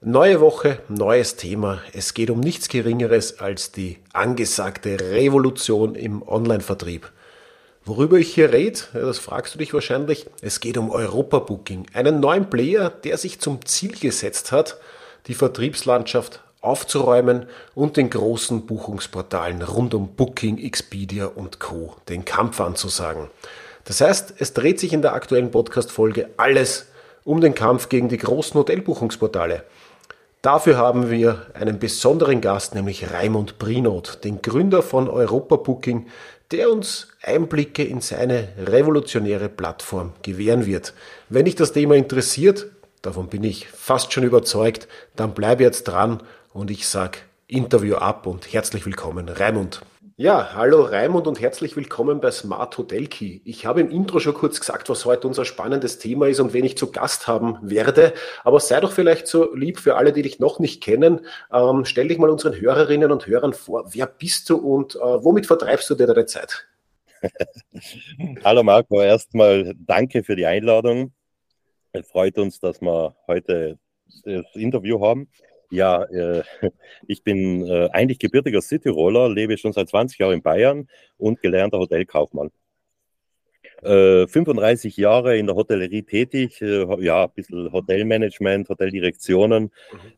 Neue Woche, neues Thema. Es geht um nichts Geringeres als die angesagte Revolution im Online-Vertrieb. Worüber ich hier rede, das fragst du dich wahrscheinlich. Es geht um Europa Booking, einen neuen Player, der sich zum Ziel gesetzt hat, die Vertriebslandschaft aufzuräumen und den großen Buchungsportalen rund um Booking, Expedia und Co. den Kampf anzusagen. Das heißt, es dreht sich in der aktuellen Podcast-Folge alles um den Kampf gegen die großen Hotelbuchungsportale. Dafür haben wir einen besonderen Gast, nämlich Raimund Brinot, den Gründer von Europa Booking, der uns Einblicke in seine revolutionäre Plattform gewähren wird. Wenn dich das Thema interessiert, davon bin ich fast schon überzeugt, dann bleib jetzt dran und ich sage Interview ab und herzlich willkommen, Raimund. Ja, hallo Raimund und herzlich willkommen bei Smart Hotel Key. Ich habe im Intro schon kurz gesagt, was heute unser spannendes Thema ist und wen ich zu Gast haben werde. Aber sei doch vielleicht so lieb für alle, die dich noch nicht kennen. Ähm, stell dich mal unseren Hörerinnen und Hörern vor. Wer bist du und äh, womit vertreibst du dir deine Zeit? hallo Marco, erstmal danke für die Einladung. Es freut uns, dass wir heute das Interview haben. Ja, äh, ich bin äh, eigentlich gebürtiger Südtiroler, lebe schon seit 20 Jahren in Bayern und gelernter Hotelkaufmann. Äh, 35 Jahre in der Hotellerie tätig, äh, ja, ein bisschen Hotelmanagement, Hoteldirektionen.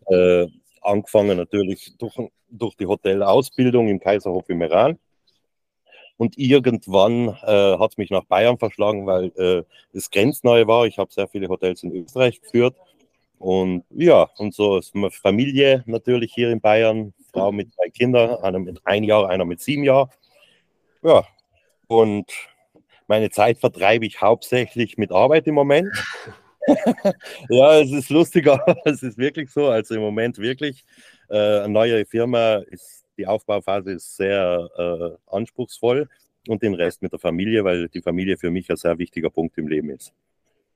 Mhm. Äh, angefangen natürlich durch, durch die Hotelausbildung im Kaiserhof im Iran. Und irgendwann äh, hat es mich nach Bayern verschlagen, weil es grenzneu war. Ich habe sehr viele Hotels in Österreich geführt und ja, und so ist meine Familie natürlich hier in Bayern, Frau mit zwei Kindern, einer mit ein Jahr, einer mit sieben Jahren. Ja, und meine Zeit vertreibe ich hauptsächlich mit Arbeit im Moment. ja, es ist lustig, aber es ist wirklich so. Also im Moment wirklich äh, eine neue Firma ist, die Aufbauphase ist sehr äh, anspruchsvoll und den Rest mit der Familie, weil die Familie für mich ein sehr wichtiger Punkt im Leben ist.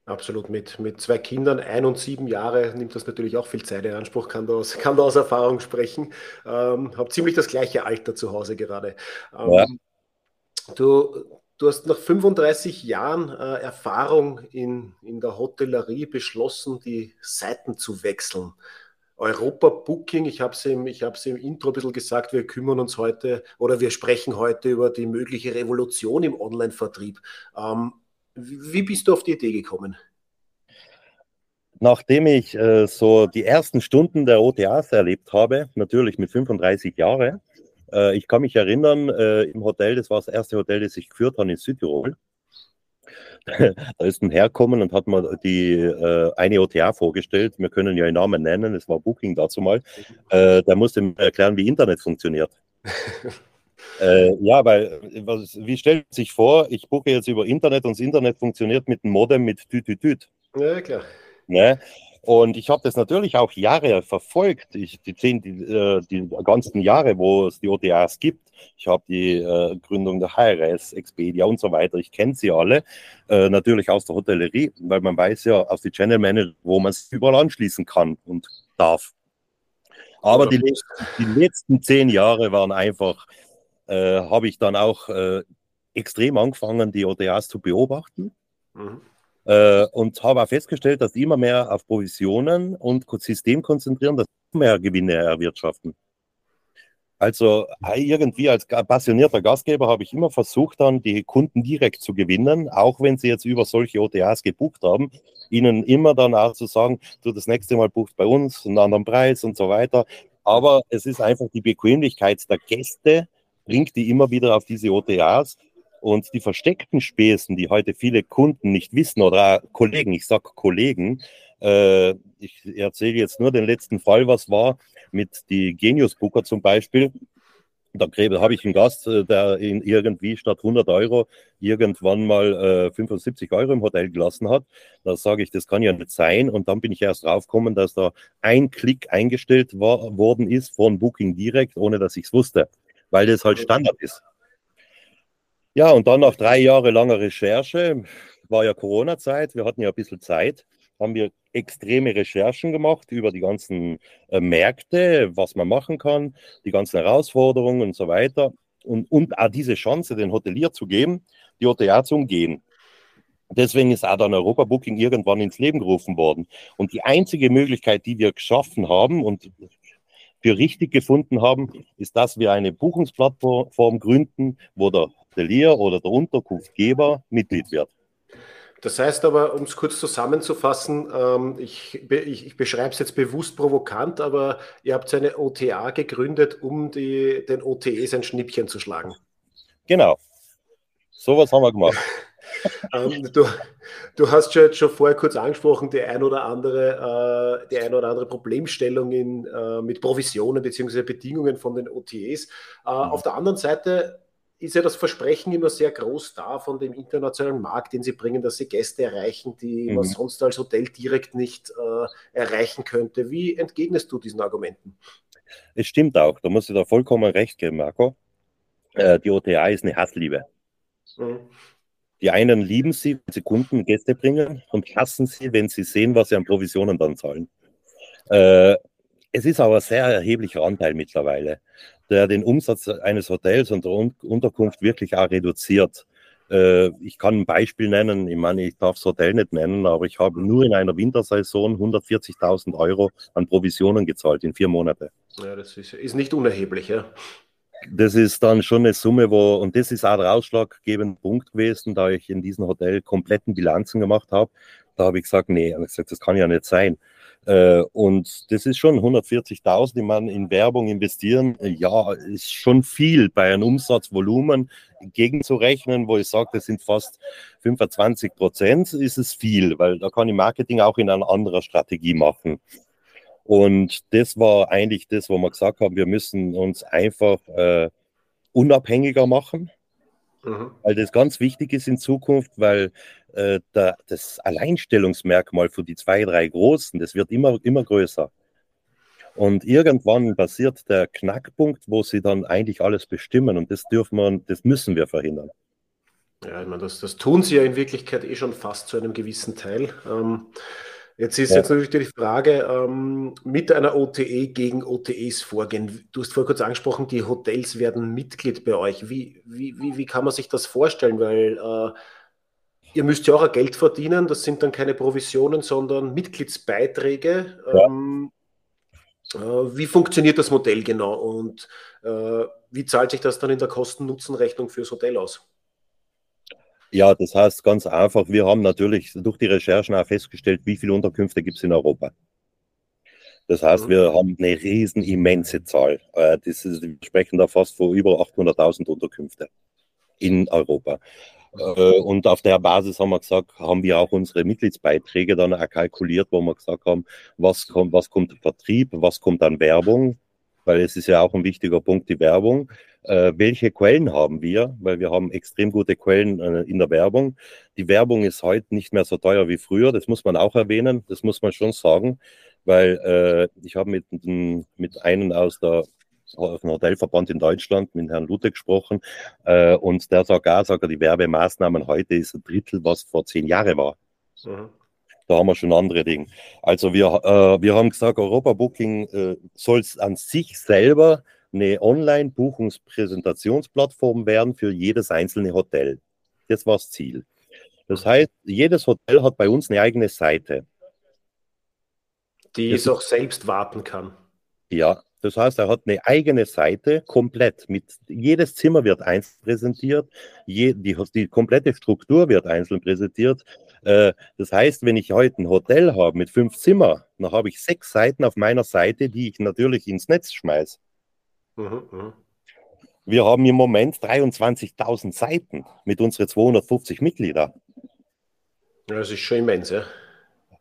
Absolut, mit, mit zwei Kindern, ein und sieben Jahre, nimmt das natürlich auch viel Zeit in Anspruch, kann da aus, kann da aus Erfahrung sprechen. Ähm, habe ziemlich das gleiche Alter zu Hause gerade. Ähm, ja. du, du hast nach 35 Jahren äh, Erfahrung in, in der Hotellerie beschlossen, die Seiten zu wechseln. Europa Booking, ich habe es im, im Intro ein bisschen gesagt, wir kümmern uns heute oder wir sprechen heute über die mögliche Revolution im Online-Vertrieb. Ähm, wie bist du auf die Idee gekommen? Nachdem ich äh, so die ersten Stunden der OTAs erlebt habe, natürlich mit 35 Jahren, äh, ich kann mich erinnern, äh, im Hotel, das war das erste Hotel, das ich geführt habe in Südtirol. da ist ein herkommen und hat mir die äh, eine OTA vorgestellt. Wir können ja einen Namen nennen, es war Booking dazu mal. Äh, der musste mir erklären, wie Internet funktioniert. Äh, ja, weil, was, wie stellt sich vor, ich buche jetzt über Internet und das Internet funktioniert mit einem Modem mit Tütütüt. Ja, klar. Ne? Und ich habe das natürlich auch Jahre verfolgt, ich, die, zehn, die, äh, die ganzen Jahre, wo es die OTAs gibt. Ich habe die äh, Gründung der HRS, Expedia und so weiter. Ich kenne sie alle, äh, natürlich aus der Hotellerie, weil man weiß ja aus die Channel Manager, wo man es überall anschließen kann und darf. Aber die, die letzten zehn Jahre waren einfach äh, habe ich dann auch äh, extrem angefangen, die OTAs zu beobachten. Mhm. Äh, und habe auch festgestellt, dass die immer mehr auf Provisionen und System konzentrieren, dass sie mehr Gewinne erwirtschaften. Also äh, irgendwie als passionierter Gastgeber habe ich immer versucht, dann die Kunden direkt zu gewinnen, auch wenn sie jetzt über solche OTAs gebucht haben, ihnen immer dann auch zu sagen, du das nächste Mal buchst bei uns einen anderen Preis und so weiter. Aber es ist einfach die Bequemlichkeit der Gäste, bringt die immer wieder auf diese OTAs. Und die versteckten Spesen, die heute viele Kunden nicht wissen oder Kollegen, ich sage Kollegen, äh, ich erzähle jetzt nur den letzten Fall, was war mit die Genius Booker zum Beispiel. Da habe ich einen Gast, äh, der in irgendwie statt 100 Euro irgendwann mal äh, 75 Euro im Hotel gelassen hat. Da sage ich, das kann ja nicht sein. Und dann bin ich erst draufgekommen, dass da ein Klick eingestellt war, worden ist von Booking direkt, ohne dass ich es wusste. Weil das halt Standard ist. Ja, und dann nach drei Jahre langer Recherche, war ja Corona-Zeit, wir hatten ja ein bisschen Zeit, haben wir extreme Recherchen gemacht über die ganzen äh, Märkte, was man machen kann, die ganzen Herausforderungen und so weiter. Und, und auch diese Chance, den Hotelier zu geben, die OTA zu umgehen. Deswegen ist auch dann Europa Booking irgendwann ins Leben gerufen worden. Und die einzige Möglichkeit, die wir geschaffen haben und für richtig gefunden haben, ist, dass wir eine Buchungsplattform gründen, wo der Hotelier oder der Unterkunftgeber Mitglied wird. Das heißt aber, um es kurz zusammenzufassen, ähm, ich, ich, ich beschreibe es jetzt bewusst provokant, aber ihr habt eine OTA gegründet, um die, den OTEs ein Schnippchen zu schlagen. Genau. Sowas haben wir gemacht. ähm, du, du, hast schon, schon vorher kurz angesprochen, die ein oder andere, äh, die ein oder andere Problemstellung in, äh, mit Provisionen bzw. Bedingungen von den OTAs. Äh, mhm. Auf der anderen Seite ist ja das Versprechen immer sehr groß da von dem internationalen Markt, den sie bringen, dass sie Gäste erreichen, die mhm. man sonst als Hotel direkt nicht äh, erreichen könnte. Wie entgegnest du diesen Argumenten? Es stimmt auch, da muss ich da vollkommen recht geben, Marco. Äh, die OTA ist eine Hassliebe. Mhm. Die einen lieben sie, wenn sie Kunden Gäste bringen und hassen sie, wenn sie sehen, was sie an Provisionen dann zahlen. Äh, es ist aber ein sehr erheblicher Anteil mittlerweile der den Umsatz eines Hotels und der Unterkunft wirklich auch reduziert. Äh, ich kann ein Beispiel nennen, ich meine, ich darf das Hotel nicht nennen, aber ich habe nur in einer Wintersaison 140.000 Euro an Provisionen gezahlt in vier Monate. Ja, das ist, ist nicht unerheblich, ja. Das ist dann schon eine Summe, wo, und das ist auch der ausschlaggebende Punkt gewesen, da ich in diesem Hotel kompletten Bilanzen gemacht habe. Da habe ich gesagt, nee, ich gesagt, das kann ja nicht sein. Äh, und das ist schon 140.000, die man in Werbung investieren. Ja, ist schon viel bei einem Umsatzvolumen gegenzurechnen, wo ich sage, das sind fast 25 Prozent, ist es viel, weil da kann ich Marketing auch in einer anderen Strategie machen. Und das war eigentlich das, wo wir gesagt haben, wir müssen uns einfach äh, unabhängiger machen, mhm. weil das ganz wichtig ist in Zukunft, weil äh, der, das Alleinstellungsmerkmal für die zwei, drei Großen, das wird immer, immer größer. Und irgendwann passiert der Knackpunkt, wo sie dann eigentlich alles bestimmen. Und das dürfen wir, das müssen wir verhindern. Ja, ich meine, das, das tun sie ja in Wirklichkeit eh schon fast zu einem gewissen Teil. Ähm, jetzt ist ja. jetzt natürlich die Frage, ähm, mit einer OTE gegen OTEs vorgehen. Du hast vorher kurz angesprochen, die Hotels werden Mitglied bei euch. Wie, wie, wie, wie kann man sich das vorstellen? Weil äh, ihr müsst ja auch Geld verdienen. Das sind dann keine Provisionen, sondern Mitgliedsbeiträge. Ja. Ähm, äh, wie funktioniert das Modell genau und äh, wie zahlt sich das dann in der Kosten-Nutzen-Rechnung fürs Hotel aus? Ja, das heißt ganz einfach, wir haben natürlich durch die Recherchen auch festgestellt, wie viele Unterkünfte gibt es in Europa. Das heißt, mhm. wir haben eine riesen immense Zahl. Äh, das ist, wir sprechen da fast von über 800.000 Unterkünfte in Europa. Äh, und auf der Basis haben wir gesagt, haben wir auch unsere Mitgliedsbeiträge dann auch kalkuliert, wo wir gesagt haben, was kommt, was kommt Vertrieb, was kommt an Werbung, weil es ist ja auch ein wichtiger Punkt, die Werbung. Äh, welche Quellen haben wir? Weil wir haben extrem gute Quellen äh, in der Werbung. Die Werbung ist heute nicht mehr so teuer wie früher, das muss man auch erwähnen, das muss man schon sagen, weil äh, ich habe mit, mit einem aus der auf dem Hotelverband in Deutschland mit Herrn Lute gesprochen äh, und der sagt auch, sagt er, die Werbemaßnahmen heute ist ein Drittel, was vor zehn Jahren war. Mhm. Da haben wir schon andere Dinge. Also wir, äh, wir haben gesagt, Europa Booking äh, soll an sich selber eine Online-Buchungspräsentationsplattform werden für jedes einzelne Hotel. Das war das Ziel. Das heißt, jedes Hotel hat bei uns eine eigene Seite. Die es auch selbst warten kann. Ja, das heißt, er hat eine eigene Seite komplett. Mit jedes Zimmer wird einzeln präsentiert, je, die, die komplette Struktur wird einzeln präsentiert. Äh, das heißt, wenn ich heute ein Hotel habe mit fünf Zimmern, dann habe ich sechs Seiten auf meiner Seite, die ich natürlich ins Netz schmeiße. Mhm, mh. Wir haben im Moment 23.000 Seiten mit unseren 250 Mitgliedern. Das ist schon immens, ja.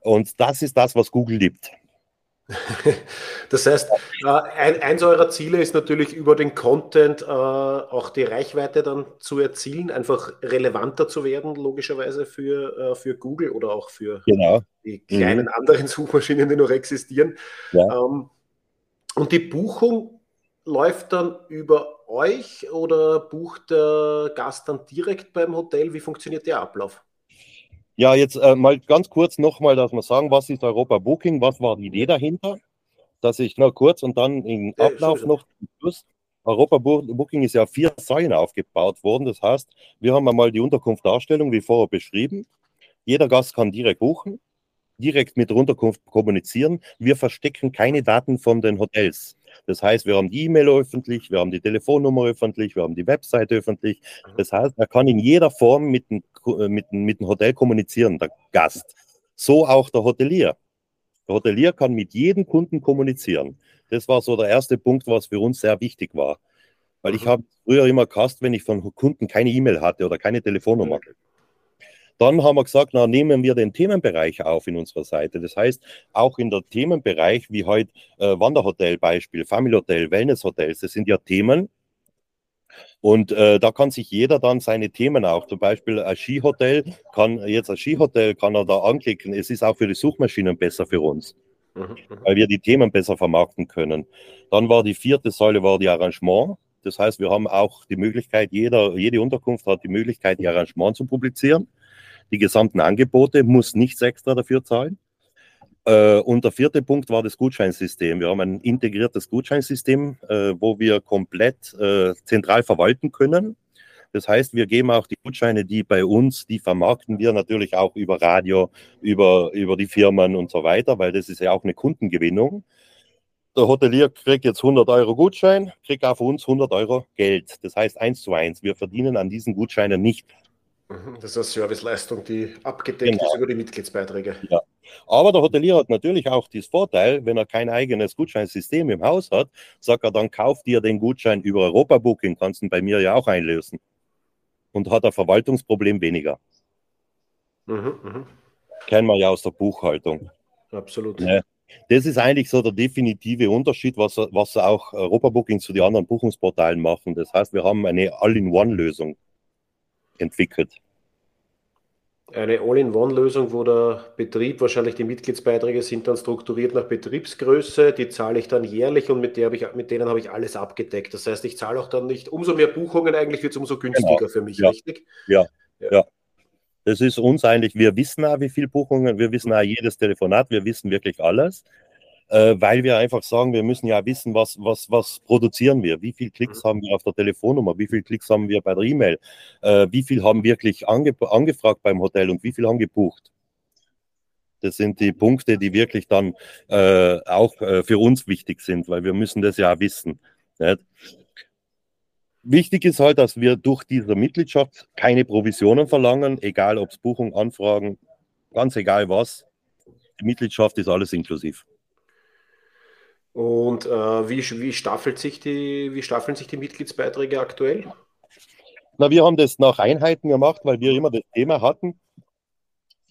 Und das ist das, was Google liebt. Das heißt, äh, ein, eins eurer Ziele ist natürlich über den Content äh, auch die Reichweite dann zu erzielen, einfach relevanter zu werden, logischerweise für, äh, für Google oder auch für genau. die kleinen mhm. anderen Suchmaschinen, die noch existieren. Ja. Ähm, und die Buchung läuft dann über euch oder bucht der Gast dann direkt beim Hotel? Wie funktioniert der Ablauf? Ja, jetzt äh, mal ganz kurz nochmal, dass wir sagen, was ist Europa Booking, was war die Idee dahinter? Dass ich noch kurz und dann im Ablauf ja, noch Schluss. Europa Booking ist ja vier Säulen aufgebaut worden. Das heißt, wir haben einmal die Unterkunftdarstellung, wie vorher beschrieben. Jeder Gast kann direkt buchen, direkt mit der Unterkunft kommunizieren. Wir verstecken keine Daten von den Hotels. Das heißt, wir haben die E-Mail öffentlich, wir haben die Telefonnummer öffentlich, wir haben die Webseite öffentlich. Mhm. Das heißt, er kann in jeder Form mit dem, mit, mit dem Hotel kommunizieren, der Gast. So auch der Hotelier. Der Hotelier kann mit jedem Kunden kommunizieren. Das war so der erste Punkt, was für uns sehr wichtig war. Weil ich mhm. habe früher immer gehasst, wenn ich von Kunden keine E-Mail hatte oder keine Telefonnummer. Dann haben wir gesagt, na, nehmen wir den Themenbereich auf in unserer Seite. Das heißt, auch in der Themenbereich, wie heute äh, Wanderhotel Beispiel, Family Hotel, Wellness Hotels, das sind ja Themen. Und äh, da kann sich jeder dann seine Themen auch, zum Beispiel ein Skihotel, kann jetzt ein Skihotel, kann er da anklicken. Es ist auch für die Suchmaschinen besser für uns, mhm, mhm. weil wir die Themen besser vermarkten können. Dann war die vierte Säule, war die Arrangement. Das heißt, wir haben auch die Möglichkeit, jeder, jede Unterkunft hat die Möglichkeit, die Arrangement zu publizieren die gesamten Angebote, muss nichts extra dafür zahlen. Äh, und der vierte Punkt war das Gutscheinsystem. Wir haben ein integriertes Gutscheinsystem, äh, wo wir komplett äh, zentral verwalten können. Das heißt, wir geben auch die Gutscheine, die bei uns, die vermarkten wir natürlich auch über Radio, über, über die Firmen und so weiter, weil das ist ja auch eine Kundengewinnung. Der Hotelier kriegt jetzt 100 Euro Gutschein, kriegt auch von uns 100 Euro Geld. Das heißt eins zu eins. Wir verdienen an diesen Gutscheinen nicht. Mhm, das ist eine Serviceleistung, die abgedeckt genau. ist über die Mitgliedsbeiträge. Ja. Aber der Hotelier hat natürlich auch das Vorteil, wenn er kein eigenes Gutscheinsystem im Haus hat, sagt er, dann kauft dir den Gutschein über Europa Booking, kannst du bei mir ja auch einlösen. Und hat ein Verwaltungsproblem weniger. Mhm, mh. Kennen wir ja aus der Buchhaltung. Absolut. Ja. Das ist eigentlich so der definitive Unterschied, was, was auch Europa Booking zu den anderen Buchungsportalen machen. Das heißt, wir haben eine All-in-One-Lösung entwickelt. Eine All-in-One-Lösung, wo der Betrieb, wahrscheinlich die Mitgliedsbeiträge sind dann strukturiert nach Betriebsgröße, die zahle ich dann jährlich und mit, der ich, mit denen habe ich alles abgedeckt. Das heißt, ich zahle auch dann nicht, umso mehr Buchungen eigentlich wird es umso günstiger genau. für mich, ja. richtig? Ja. ja. ja. Das ist uns eigentlich, wir wissen auch, wie viele Buchungen, wir wissen auch jedes Telefonat, wir wissen wirklich alles äh, weil wir einfach sagen, wir müssen ja wissen, was, was, was produzieren wir, wie viele Klicks mhm. haben wir auf der Telefonnummer, wie viele Klicks haben wir bei der E-Mail, äh, wie viel haben wirklich ange angefragt beim Hotel und wie viel haben gebucht. Das sind die Punkte, die wirklich dann äh, auch äh, für uns wichtig sind, weil wir müssen das ja wissen. Nicht? Wichtig ist halt, dass wir durch diese Mitgliedschaft keine Provisionen verlangen, egal ob es Buchung, Anfragen, ganz egal was. Die Mitgliedschaft ist alles inklusiv. Und äh, wie, wie, staffelt sich die, wie staffeln sich die Mitgliedsbeiträge aktuell? Na, wir haben das nach Einheiten gemacht, weil wir immer das Thema hatten.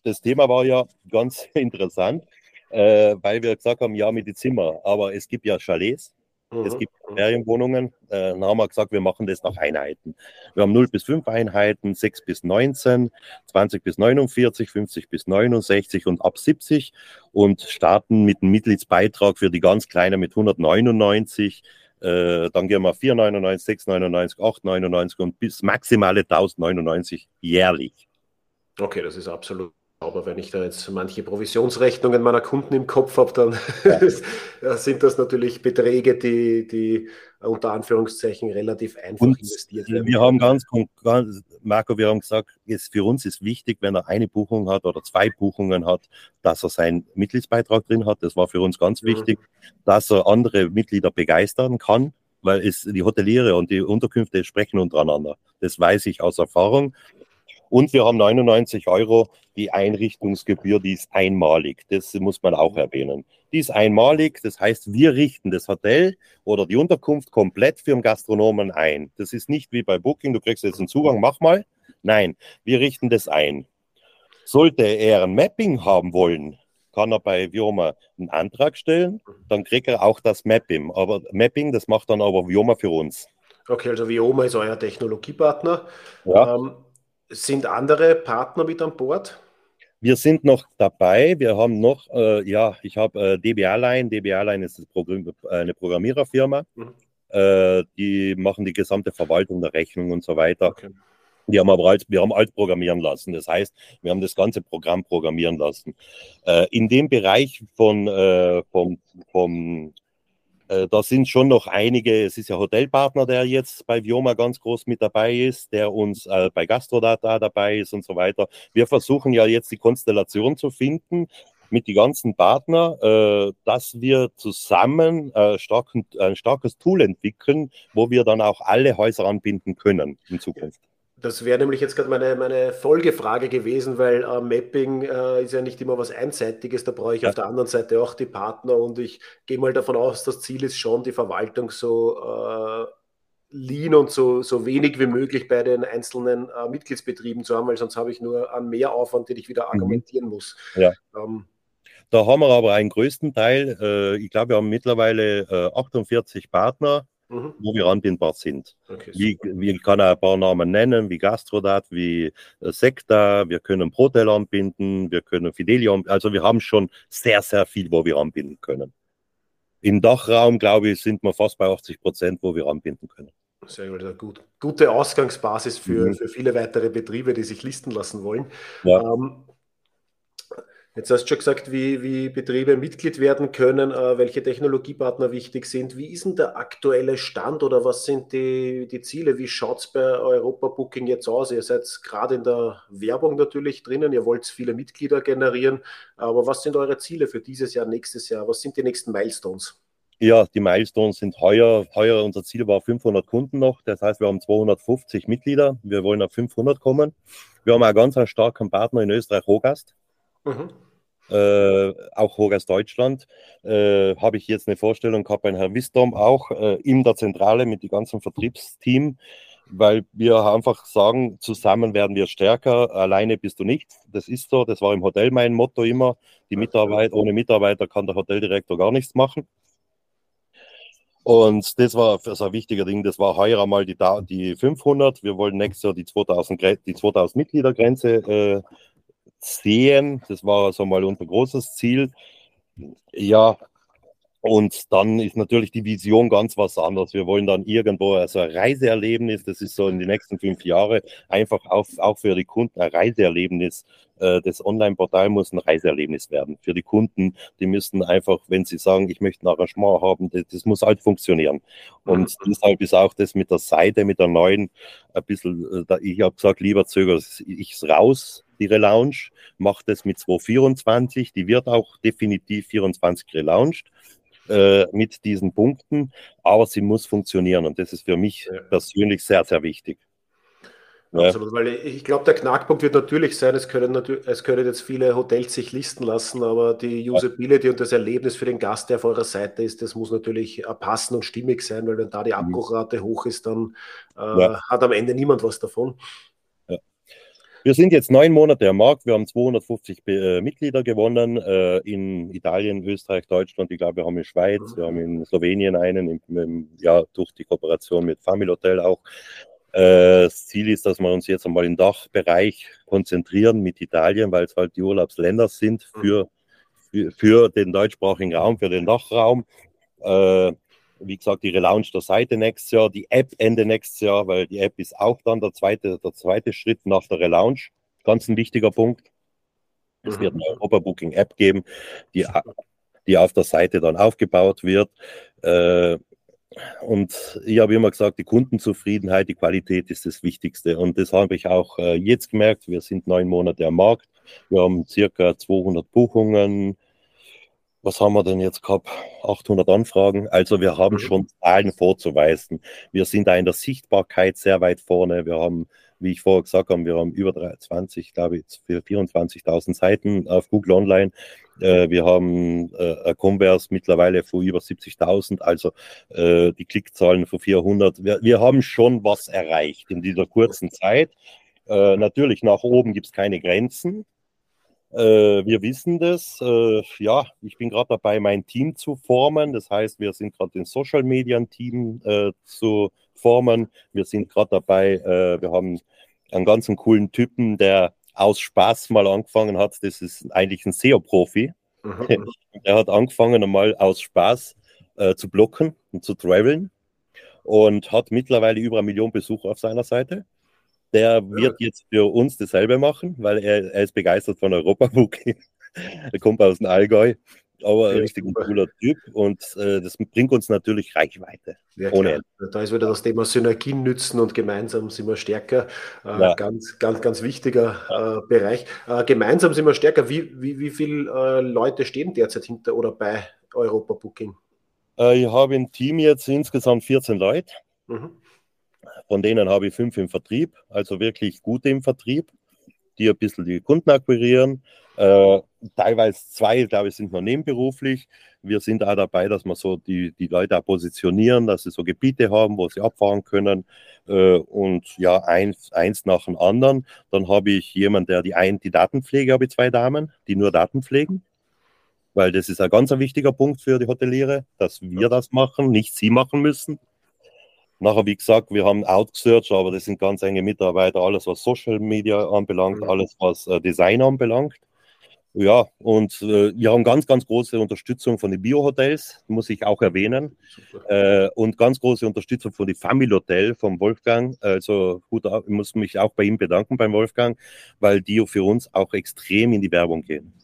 Das Thema war ja ganz interessant, äh, weil wir gesagt haben, ja, mit die Zimmer, aber es gibt ja Chalets, Mhm. Es gibt Ferienwohnungen. Äh, dann haben wir gesagt, wir machen das nach Einheiten. Wir haben 0 bis 5 Einheiten, 6 bis 19, 20 bis 49, 50 bis 69 und ab 70 und starten mit einem Mitgliedsbeitrag für die ganz Kleinen mit 199. Äh, dann gehen wir 4,99, 6,99, 8,99 und bis maximale 1099 jährlich. Okay, das ist absolut aber wenn ich da jetzt manche Provisionsrechnungen meiner Kunden im Kopf habe, dann ja. sind das natürlich Beträge, die, die unter Anführungszeichen relativ einfach und investiert werden. Wir haben ganz, ganz, Marco, wir haben gesagt, es, für uns ist wichtig, wenn er eine Buchung hat oder zwei Buchungen hat, dass er seinen Mitgliedsbeitrag drin hat. Das war für uns ganz mhm. wichtig, mhm. dass er andere Mitglieder begeistern kann, weil es die Hoteliere und die Unterkünfte sprechen untereinander. Das weiß ich aus Erfahrung. Und wir haben 99 Euro die Einrichtungsgebühr, die ist einmalig. Das muss man auch erwähnen. Die ist einmalig, das heißt, wir richten das Hotel oder die Unterkunft komplett für den Gastronomen ein. Das ist nicht wie bei Booking, du kriegst jetzt einen Zugang, mach mal. Nein, wir richten das ein. Sollte er ein Mapping haben wollen, kann er bei Vioma einen Antrag stellen, dann kriegt er auch das Mapping. Aber Mapping, das macht dann aber Vioma für uns. Okay, also Vioma ist euer Technologiepartner. Ja. Ähm, sind andere Partner mit an Bord? Wir sind noch dabei. Wir haben noch, äh, ja, ich habe äh, DBA Line. DBA Line ist eine Programmiererfirma. Mhm. Äh, die machen die gesamte Verwaltung der Rechnung und so weiter. Okay. Die haben aber alt, wir haben alt programmieren lassen. Das heißt, wir haben das ganze Programm programmieren lassen. Äh, in dem Bereich von, äh, vom, vom da sind schon noch einige, es ist ja Hotelpartner, der jetzt bei Vioma ganz groß mit dabei ist, der uns äh, bei Gastrodata dabei ist und so weiter. Wir versuchen ja jetzt die Konstellation zu finden mit den ganzen Partnern, äh, dass wir zusammen äh, starken, ein starkes Tool entwickeln, wo wir dann auch alle Häuser anbinden können in Zukunft. Das wäre nämlich jetzt gerade meine, meine Folgefrage gewesen, weil äh, Mapping äh, ist ja nicht immer was Einseitiges. Da brauche ich ja. auf der anderen Seite auch die Partner und ich gehe mal davon aus, das Ziel ist schon, die Verwaltung so äh, lean und so, so wenig wie möglich bei den einzelnen äh, Mitgliedsbetrieben zu haben, weil sonst habe ich nur einen Mehraufwand, den ich wieder mhm. argumentieren muss. Ja. Ähm, da haben wir aber einen größten Teil. Äh, ich glaube, wir haben mittlerweile 48 äh, Partner mhm. wo wir anbindbar sind. Okay, wie, kann er ein paar Namen nennen, wie Gastrodat, wie äh, Sekta, wir können Protel anbinden, wir können Fidelium, also wir haben schon sehr, sehr viel, wo wir anbinden können. Im Dachraum, glaube ich, sind wir fast bei 80 Prozent, wo wir anbinden können. Sehr gut. gut. Gute Ausgangsbasis für, mhm. für viele weitere Betriebe, die sich listen lassen wollen. Ja. Ähm, Jetzt hast du schon gesagt, wie, wie Betriebe Mitglied werden können, äh, welche Technologiepartner wichtig sind. Wie ist denn der aktuelle Stand oder was sind die, die Ziele? Wie schaut es bei Europa Booking jetzt aus? Ihr seid gerade in der Werbung natürlich drinnen, ihr wollt viele Mitglieder generieren, aber was sind eure Ziele für dieses Jahr, nächstes Jahr? Was sind die nächsten Milestones? Ja, die Milestones sind heuer. Heuer unser Ziel war 500 Kunden noch. Das heißt, wir haben 250 Mitglieder. Wir wollen auf 500 kommen. Wir haben einen ganz starken Partner in Österreich, Rogast. Mhm. Äh, auch Horas Deutschland, äh, habe ich jetzt eine Vorstellung gehabt bei Herrn Wisdom, auch äh, in der Zentrale mit dem ganzen Vertriebsteam, weil wir einfach sagen, zusammen werden wir stärker, alleine bist du nichts. Das ist so, das war im Hotel mein Motto immer. Die Mitarbeit, ohne Mitarbeiter kann der Hoteldirektor gar nichts machen. Und das war so ein wichtiger Ding. Das war heuer einmal die, die 500. Wir wollen nächstes Jahr die 2000, die 2000 Mitgliedergrenze äh, sehen. Das war so mal unser großes Ziel. Ja, und dann ist natürlich die Vision ganz was anderes. Wir wollen dann irgendwo also ein Reiseerlebnis, das ist so in den nächsten fünf Jahren, einfach auch, auch für die Kunden ein Reiseerlebnis. Äh, das Online-Portal muss ein Reiseerlebnis werden. Für die Kunden, die müssen einfach, wenn sie sagen, ich möchte ein Arrangement haben, das, das muss halt funktionieren. Und mhm. deshalb ist auch das mit der Seite, mit der neuen, ein bisschen, äh, ich habe gesagt, lieber zögere ich raus, die Relaunch, macht es mit 224, die wird auch definitiv 24 relaunched äh, mit diesen Punkten, aber sie muss funktionieren und das ist für mich persönlich sehr, sehr wichtig. Absolut, weil ich glaube, der Knackpunkt wird natürlich sein, es können, natürlich, es können jetzt viele Hotels sich listen lassen, aber die Usability und das Erlebnis für den Gast, der auf eurer Seite ist, das muss natürlich passen und stimmig sein, weil wenn da die mhm. Abbruchrate hoch ist, dann äh, ja. hat am Ende niemand was davon. Wir sind jetzt neun Monate am Markt. Wir haben 250 äh, Mitglieder gewonnen äh, in Italien, Österreich, Deutschland. Ich glaube, wir haben in Schweiz, wir haben in Slowenien einen, im, im, ja, durch die Kooperation mit Family Hotel auch. Äh, das Ziel ist, dass wir uns jetzt einmal im Dachbereich konzentrieren mit Italien, weil es halt die Urlaubsländer sind für, für, für den deutschsprachigen Raum, für den Dachraum. Äh, wie gesagt, die Relaunch der Seite nächstes Jahr, die App Ende nächstes Jahr, weil die App ist auch dann der zweite, der zweite Schritt nach der Relaunch. Ganz ein wichtiger Punkt. Es wird eine Europa-Booking-App geben, die, die auf der Seite dann aufgebaut wird. Äh, und ich habe immer gesagt, die Kundenzufriedenheit, die Qualität ist das Wichtigste. Und das habe ich auch äh, jetzt gemerkt. Wir sind neun Monate am Markt. Wir haben circa 200 Buchungen, was haben wir denn jetzt gehabt? 800 Anfragen. Also wir haben mhm. schon Zahlen vorzuweisen. Wir sind da in der Sichtbarkeit sehr weit vorne. Wir haben, wie ich vorher gesagt habe, wir haben über 20, glaube ich, für 24.000 Seiten auf Google Online. Äh, wir haben äh, Converse mittlerweile von über 70.000, also äh, die Klickzahlen von 400. Wir, wir haben schon was erreicht in dieser kurzen Zeit. Äh, natürlich, nach oben gibt es keine Grenzen. Äh, wir wissen das. Äh, ja, ich bin gerade dabei, mein Team zu formen. Das heißt, wir sind gerade ein Social Media Team äh, zu formen. Wir sind gerade dabei, äh, wir haben einen ganz coolen Typen, der aus Spaß mal angefangen hat. Das ist eigentlich ein SEO-Profi. Mhm. Der hat angefangen, einmal aus Spaß äh, zu blocken und zu traveln. und hat mittlerweile über eine Million Besucher auf seiner Seite. Der wird jetzt für uns dasselbe machen, weil er, er ist begeistert von Europa-Booking. er kommt aus dem Allgäu aber ein richtig ein cooler Typ und äh, das bringt uns natürlich Reichweite. Ja, ohne Da ist wieder das Thema Synergien nützen und gemeinsam sind wir stärker. Äh, ja. Ganz, ganz, ganz wichtiger äh, Bereich. Äh, gemeinsam sind wir stärker. Wie, wie, wie viele äh, Leute stehen derzeit hinter oder bei Europa Booking? Äh, ich habe im Team jetzt insgesamt 14 Leute. Mhm. Von denen habe ich fünf im Vertrieb, also wirklich gute im Vertrieb, die ein bisschen die Kunden akquirieren. Äh, teilweise zwei, glaube ich, sind noch nebenberuflich. Wir sind auch dabei, dass wir so die, die Leute auch positionieren, dass sie so Gebiete haben, wo sie abfahren können. Äh, und ja, eins, eins nach dem anderen. Dann habe ich jemanden, der die ein, die Datenpflege, habe ich zwei Damen, die nur Daten pflegen. Weil das ist ein ganz wichtiger Punkt für die Hoteliere, dass wir das machen, nicht sie machen müssen. Nachher, wie gesagt, wir haben Outsearch, aber das sind ganz enge Mitarbeiter, alles was Social Media anbelangt, mhm. alles was äh, Design anbelangt. Ja, und äh, wir haben ganz, ganz große Unterstützung von den Bio-Hotels, muss ich auch erwähnen. Äh, und ganz große Unterstützung von den Family Hotel vom Wolfgang. Also gut, ich muss mich auch bei ihm bedanken, beim Wolfgang, weil die für uns auch extrem in die Werbung gehen.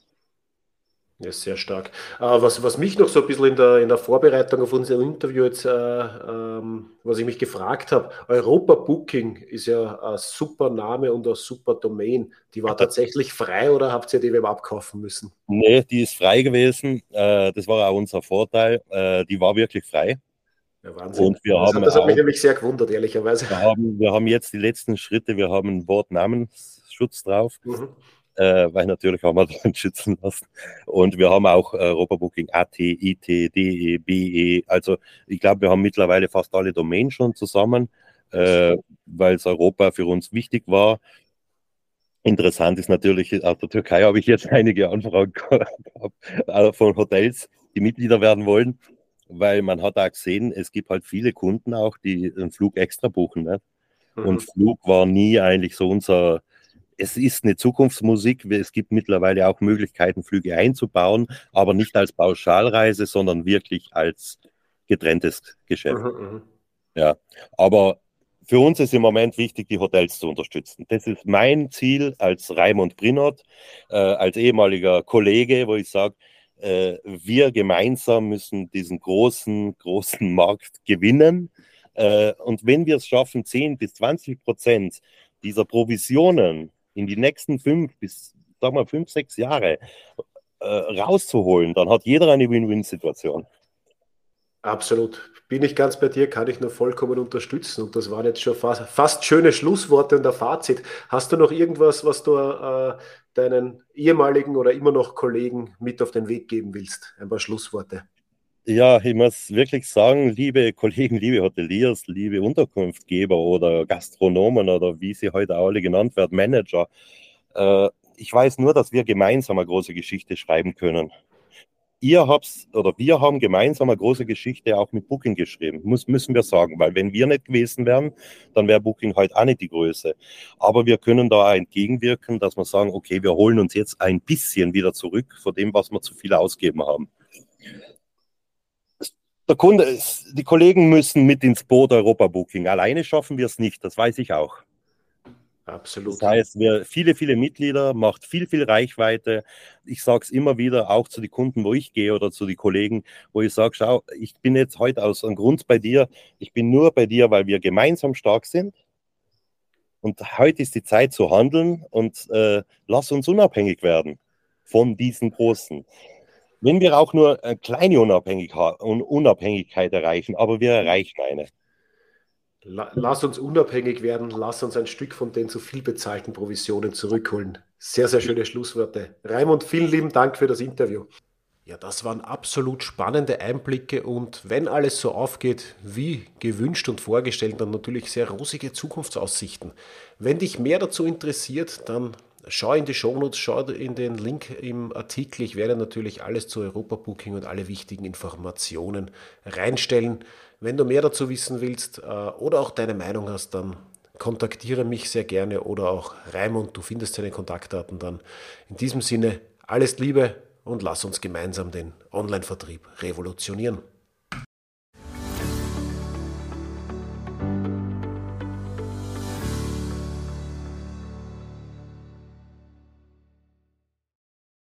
Ja, sehr stark. Äh, was, was mich noch so ein bisschen in der, in der Vorbereitung auf unser Interview jetzt, äh, ähm, was ich mich gefragt habe, Europa Booking ist ja ein super Name und ein super Domain. Die war tatsächlich frei oder habt ihr die Web abkaufen müssen? Nee, die ist frei gewesen. Äh, das war auch unser Vorteil. Äh, die war wirklich frei. Ja, Wahnsinn. Und wir das, haben das hat mich nämlich sehr gewundert, ehrlicherweise. Wir haben, wir haben jetzt die letzten Schritte, wir haben einen Wortnamensschutz drauf. Mhm äh, weil natürlich haben wir dann schützen lassen. Und wir haben auch äh, Europabooking AT, IT, DE, BE. Also ich glaube, wir haben mittlerweile fast alle Domains schon zusammen, äh, weil es Europa für uns wichtig war. Interessant ist natürlich, aus der Türkei habe ich jetzt einige Anfragen gehabt von Hotels, die Mitglieder werden wollen, weil man hat auch gesehen, es gibt halt viele Kunden auch, die einen Flug extra buchen. Ne? Und mhm. Flug war nie eigentlich so unser, es ist eine Zukunftsmusik. Es gibt mittlerweile auch Möglichkeiten, Flüge einzubauen, aber nicht als Pauschalreise, sondern wirklich als getrenntes Geschäft. Mhm, mhm, ja, aber für uns ist im Moment wichtig, die Hotels zu unterstützen. Das ist mein Ziel als Raimund Brinot, äh, als ehemaliger Kollege, wo ich sage, äh, wir gemeinsam müssen diesen großen, großen Markt gewinnen. Äh, und wenn wir es schaffen, 10 bis 20 Prozent dieser Provisionen in die nächsten fünf bis, sag mal, fünf, sechs Jahre äh, rauszuholen, dann hat jeder eine Win-Win-Situation. Absolut. Bin ich ganz bei dir, kann ich nur vollkommen unterstützen. Und das waren jetzt schon fast, fast schöne Schlussworte und der Fazit. Hast du noch irgendwas, was du äh, deinen ehemaligen oder immer noch Kollegen mit auf den Weg geben willst? Ein paar Schlussworte. Ja, ich muss wirklich sagen, liebe Kollegen, liebe Hoteliers, liebe Unterkunftgeber oder Gastronomen oder wie sie heute alle genannt werden, Manager, äh, ich weiß nur, dass wir gemeinsam eine große Geschichte schreiben können. Ihr habt oder wir haben gemeinsam eine große Geschichte auch mit Booking geschrieben, muss, müssen wir sagen, weil wenn wir nicht gewesen wären, dann wäre Booking heute auch nicht die Größe. Aber wir können da entgegenwirken, dass wir sagen, okay, wir holen uns jetzt ein bisschen wieder zurück von dem, was wir zu viel ausgeben haben der Kunde ist, die Kollegen müssen mit ins Boot Europa Booking. Alleine schaffen wir es nicht, das weiß ich auch. Absolut. Das heißt, wir viele, viele Mitglieder, macht viel, viel Reichweite. Ich sage es immer wieder, auch zu den Kunden, wo ich gehe oder zu den Kollegen, wo ich sage, schau, ich bin jetzt heute aus einem Grund bei dir. Ich bin nur bei dir, weil wir gemeinsam stark sind. Und heute ist die Zeit zu handeln und äh, lass uns unabhängig werden von diesen Großen. Wenn wir auch nur eine kleine Unabhängigkeit erreichen, aber wir erreichen eine. Lass uns unabhängig werden, lass uns ein Stück von den zu viel bezahlten Provisionen zurückholen. Sehr, sehr schöne Schlussworte. Raimund, vielen lieben Dank für das Interview. Ja, das waren absolut spannende Einblicke und wenn alles so aufgeht wie gewünscht und vorgestellt, dann natürlich sehr rosige Zukunftsaussichten. Wenn dich mehr dazu interessiert, dann Schau in die Shownotes, schau in den Link im Artikel. Ich werde natürlich alles zu Europa Booking und alle wichtigen Informationen reinstellen. Wenn du mehr dazu wissen willst äh, oder auch deine Meinung hast, dann kontaktiere mich sehr gerne oder auch Raimund, du findest seine Kontaktdaten dann. In diesem Sinne, alles Liebe und lass uns gemeinsam den Online-Vertrieb revolutionieren.